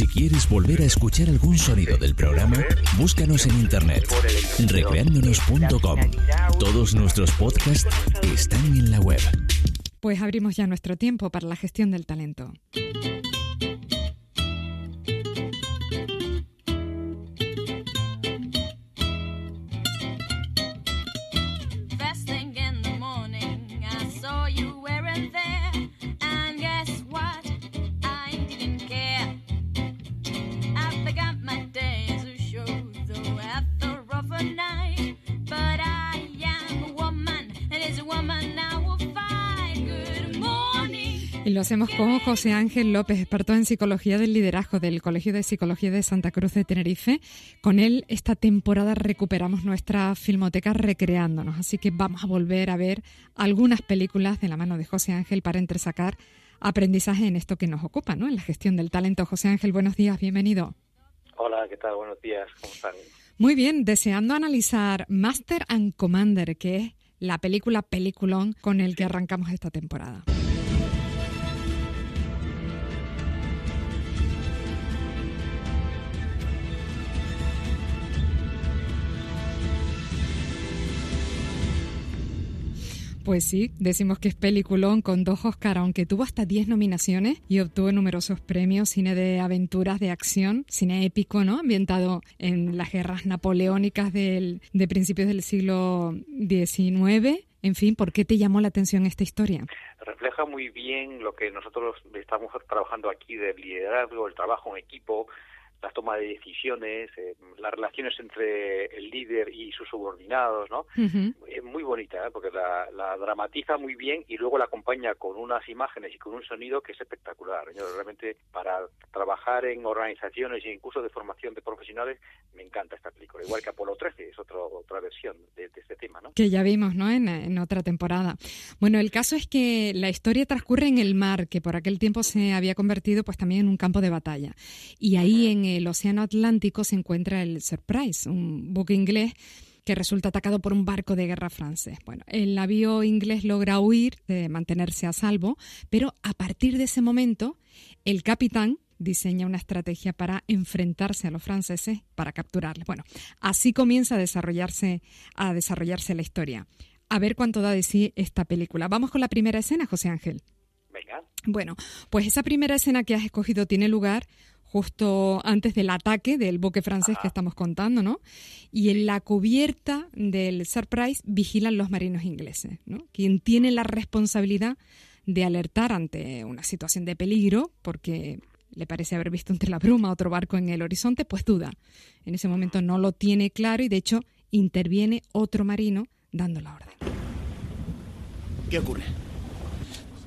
Si quieres volver a escuchar algún sonido del programa, búscanos en internet, recreándonos.com. Todos nuestros podcasts están en la web. Pues abrimos ya nuestro tiempo para la gestión del talento. Y lo hacemos con José Ángel López, experto en psicología del liderazgo del Colegio de Psicología de Santa Cruz de Tenerife. Con él esta temporada recuperamos nuestra filmoteca recreándonos, así que vamos a volver a ver algunas películas de la mano de José Ángel para entresacar aprendizaje en esto que nos ocupa, ¿no? En la gestión del talento. José Ángel, buenos días, bienvenido. Hola, ¿qué tal? Buenos días, ¿cómo están? Muy bien, deseando analizar Master and Commander, que es la película peliculón con el que arrancamos esta temporada. Pues sí, decimos que es peliculón con dos Oscar, aunque tuvo hasta 10 nominaciones y obtuvo numerosos premios, cine de aventuras, de acción, cine épico, ¿no? Ambientado en las guerras napoleónicas del, de principios del siglo XIX. En fin, ¿por qué te llamó la atención esta historia? Refleja muy bien lo que nosotros estamos trabajando aquí del liderazgo, el trabajo en equipo, la toma de decisiones, eh, las relaciones entre el líder y sus subordinados, ¿no? Es muy bonita, ¿eh? porque la, la, dramatiza muy bien y luego la acompaña con unas imágenes y con un sonido que es espectacular. Yo realmente para trabajar en organizaciones y en cursos de formación de profesionales me encanta esta película. Igual que Apolo 13, es otro, otra versión de, este tema, ¿no? Que ya vimos, ¿no? En, en otra temporada. Bueno, el caso es que la historia transcurre en el mar, que por aquel tiempo se había convertido pues también en un campo de batalla. Y ahí en el Océano Atlántico se encuentra el Surprise, un buque inglés que resulta atacado por un barco de guerra francés. Bueno, el navío inglés logra huir, de mantenerse a salvo, pero a partir de ese momento, el capitán diseña una estrategia para enfrentarse a los franceses para capturarles. Bueno, así comienza a desarrollarse, a desarrollarse la historia. A ver cuánto da de sí esta película. Vamos con la primera escena, José Ángel. Venga. Bueno, pues esa primera escena que has escogido tiene lugar justo antes del ataque del buque francés que estamos contando, ¿no? Y en la cubierta del Surprise vigilan los marinos ingleses, ¿no? Quien tiene la responsabilidad de alertar ante una situación de peligro, porque le parece haber visto entre la bruma otro barco en el horizonte, pues duda. En ese momento no lo tiene claro y de hecho interviene otro marino dando la orden. ¿Qué ocurre?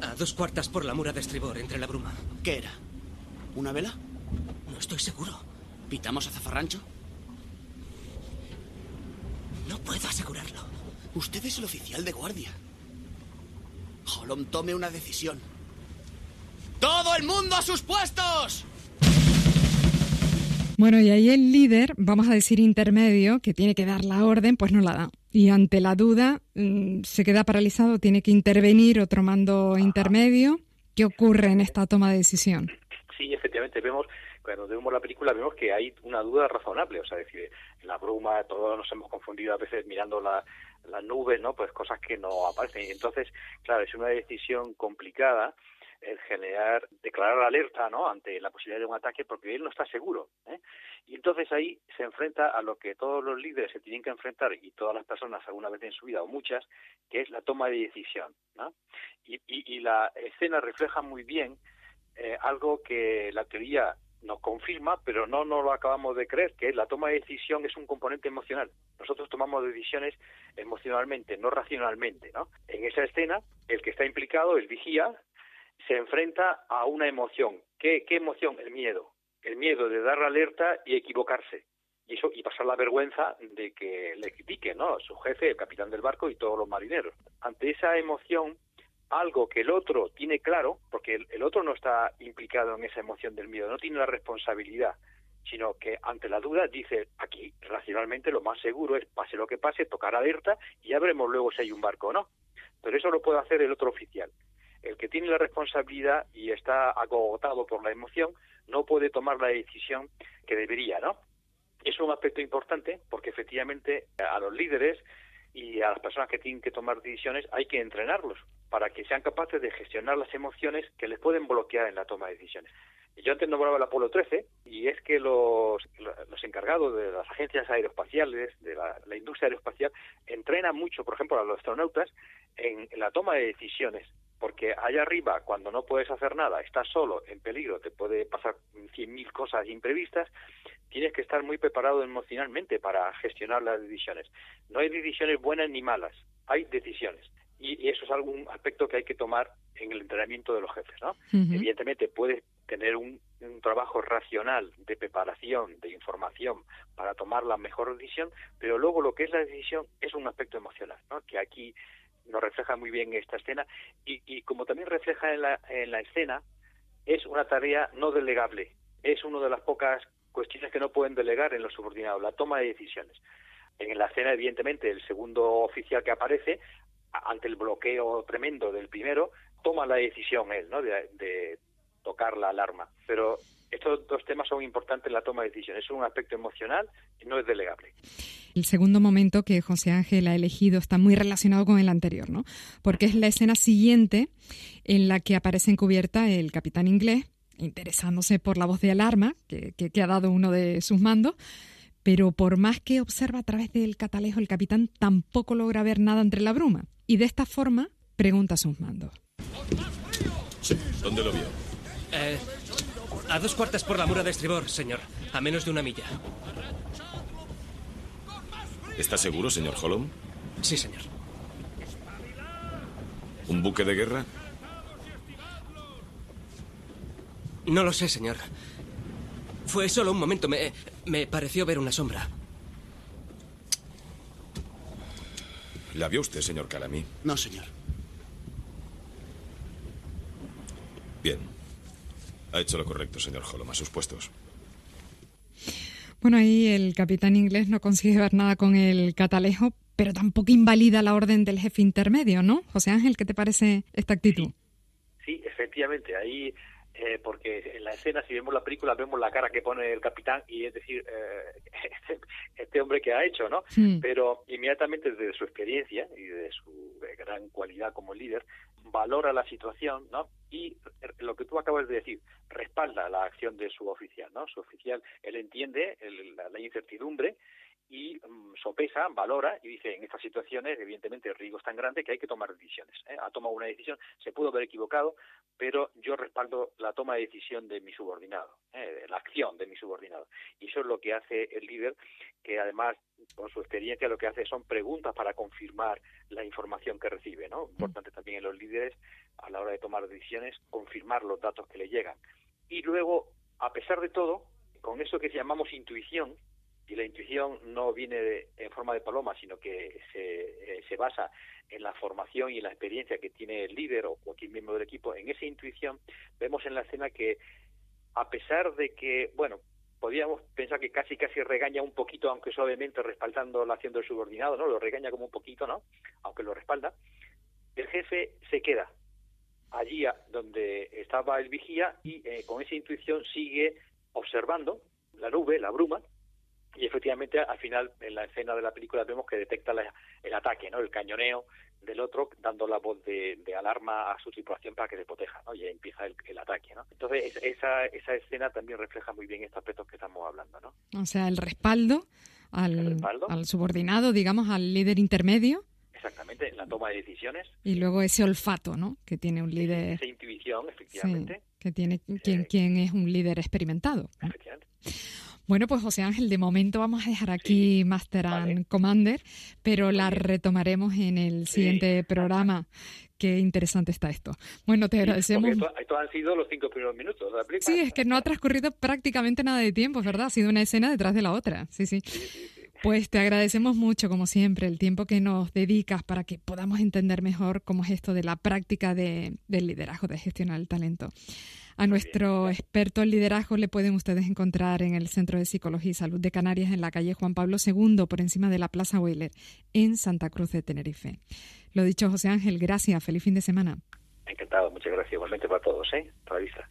A dos cuartas por la mura de estribor, entre la bruma. ¿Qué era? ¿Una vela? Estoy seguro. ¿Pitamos a zafarrancho? No puedo asegurarlo. Usted es el oficial de guardia. Holom, tome una decisión. ¡Todo el mundo a sus puestos! Bueno, y ahí el líder, vamos a decir intermedio, que tiene que dar la orden, pues no la da. Y ante la duda mm, se queda paralizado, tiene que intervenir otro mando intermedio. ¿Qué ocurre en esta toma de decisión? Sí, efectivamente, vemos cuando vemos la película vemos que hay una duda razonable, o sea, decir, en la bruma todos nos hemos confundido a veces mirando la, las nubes, ¿no? Pues cosas que no aparecen. Y entonces, claro, es una decisión complicada el generar, declarar alerta, ¿no? Ante la posibilidad de un ataque porque él no está seguro, ¿eh? Y entonces ahí se enfrenta a lo que todos los líderes se tienen que enfrentar y todas las personas alguna vez en su vida o muchas, que es la toma de decisión, ¿no? Y la escena refleja muy bien eh, algo que la teoría nos confirma, pero no nos lo acabamos de creer, que la toma de decisión es un componente emocional. Nosotros tomamos decisiones emocionalmente, no racionalmente. En esa escena, el que está implicado, el vigía, se enfrenta a una emoción. ¿Qué, qué emoción? El miedo. El miedo de dar alerta y equivocarse. Y y pasar la vergüenza de que le critique, ¿no? Su jefe, el capitán del barco y todos los marineros. Ante esa emoción, algo que el otro tiene claro, porque el, otro no está implicado en esa emoción del miedo, no tiene la responsabilidad, sino que ante la duda dice aquí racionalmente lo más seguro es pase lo que pase, tocar alerta y ya veremos luego si hay un barco o no. Pero eso lo puede hacer el otro oficial. El que tiene la responsabilidad y está agotado por la emoción no puede tomar la decisión que debería, ¿no? Es un aspecto importante porque efectivamente a los líderes y a las personas que tienen que tomar decisiones hay que entrenarlos para que sean capaces de gestionar las emociones que les pueden bloquear en la toma de decisiones. Yo antes nombraba el Apolo 13 y es que los, encargados de las agencias aeroespaciales, de la, industria aeroespacial, entrenan mucho, por ejemplo, a los astronautas en, la toma de decisiones porque allá arriba, cuando no puedes hacer nada, estás solo, en peligro, te puede pasar cien mil cosas imprevistas, tienes que estar muy preparado emocionalmente para gestionar las decisiones. No hay decisiones buenas ni malas, hay decisiones. Y, eso es algún aspecto que hay que tomar en el entrenamiento de los jefes, ¿no? Evidentemente puedes tener un, trabajo racional de preparación, de información para tomar la mejor decisión, pero luego lo que es la decisión es un aspecto emocional, ¿no? que aquí nos refleja muy bien esta escena y, y como también refleja en la, en la escena, es una tarea no delegable, es una de las pocas cuestiones que no pueden delegar en los subordinados, la toma de decisiones. En la escena, evidentemente, el segundo oficial que aparece, ante el bloqueo tremendo del primero, toma la decisión él, ¿no? de tocar la alarma. Pero estos dos temas son importantes en la toma de decisiones. Es un aspecto emocional y no es delegable. El segundo momento que José Ángel ha elegido está muy relacionado con el anterior, ¿no? Porque es la escena siguiente en la que aparece encubierta el capitán inglés, interesándose por la voz de alarma que, que ha dado uno de sus mandos, pero por más que observa a través del catalejo, el capitán tampoco logra ver nada entre la bruma. Y de esta forma pregunta a sus mandos. Sí, ¿dónde lo vio? Eh, a dos cuartas por la mura de estribor, señor. A menos de una milla. ¿Está seguro, señor Holm? Sí, señor. ¿Un buque de guerra? No lo sé, señor. Fue solo un momento. Me, me pareció ver una sombra. ¿La vio usted, señor Calamy? No, señor. Bien. Ha hecho lo correcto, señor Holm, a sus puestos. Bueno, ahí el capitán inglés no consigue ver nada con el catalejo, pero tampoco invalida la orden del jefe intermedio, ¿no? José Ángel, ¿qué te parece esta actitud? Sí, efectivamente, ahí eh, porque en la escena, si vemos la película, vemos la cara que pone el capitán y es decir, eh, este, hombre que ha hecho, ¿no? Pero inmediatamente desde su experiencia y de su gran cualidad como líder, valora la situación, ¿no? Y lo que tú acabas de decir, respalda la acción de su oficial, ¿no? Su oficial, él entiende la, incertidumbre y mm, sopesa, valora y dice, en estas situaciones, evidentemente, el riesgo es tan grande que hay que tomar decisiones. ¿eh? Ha tomado una decisión, se pudo haber equivocado, pero yo respaldo la toma de decisión de mi subordinado, ¿eh? la acción de mi subordinado. Y eso es lo que hace el líder, que además, con su experiencia, lo que hace son preguntas para confirmar la información que recibe. ¿no? Importante también en los líderes, a la hora de tomar decisiones, confirmar los datos que le llegan. Y luego, a pesar de todo, con eso que llamamos intuición, y la intuición no viene en forma de paloma, sino que se, eh, se basa en la formación y en la experiencia que tiene el líder o cualquier miembro del equipo, en esa intuición vemos en la escena que a pesar de que, bueno, podríamos pensar que casi casi regaña un poquito, aunque suavemente respaldando la acción del subordinado, ¿no? Lo regaña como un poquito, ¿no? Aunque lo respalda. El jefe se queda allí donde estaba el vigía y eh, con esa intuición sigue observando la nube, la bruma, y efectivamente al final en la escena de la película vemos que detecta el ataque, ¿no? El cañoneo del otro dando la voz de, alarma a su tripulación para que se proteja, ¿no? Y ahí empieza el, ataque, ¿no? Entonces esa, esa escena también refleja muy bien estos aspectos que estamos hablando, ¿no? O sea, el respaldo al, al subordinado, digamos, al líder intermedio. Exactamente, en la toma de decisiones. Y luego ese olfato, ¿no? Que tiene un líder. Esa intuición, efectivamente. que tiene quien, eh, quien es un líder experimentado. Efectivamente. Bueno, pues José Ángel, de momento vamos a dejar aquí Master and Commander, pero la retomaremos en el siguiente programa. Qué interesante está esto. Bueno, te agradecemos. Esto, han sido los cinco primeros minutos de la película. Sí, es que no ha transcurrido prácticamente nada de tiempo, es verdad. Ha sido una escena detrás de la otra. Sí, sí. Pues te agradecemos mucho, como siempre, el tiempo que nos dedicas para que podamos entender mejor cómo es esto de la práctica de, del liderazgo, de gestionar el talento. A nuestro experto en liderazgo le pueden ustedes encontrar en el Centro de Psicología y Salud de Canarias en la calle Juan Pablo II, por encima de la Plaza Wheeler, en Santa Cruz de Tenerife. Lo dicho, José Ángel, gracias. Feliz fin de semana. Encantado, muchas gracias igualmente para todos. ¿eh? Hasta la vista.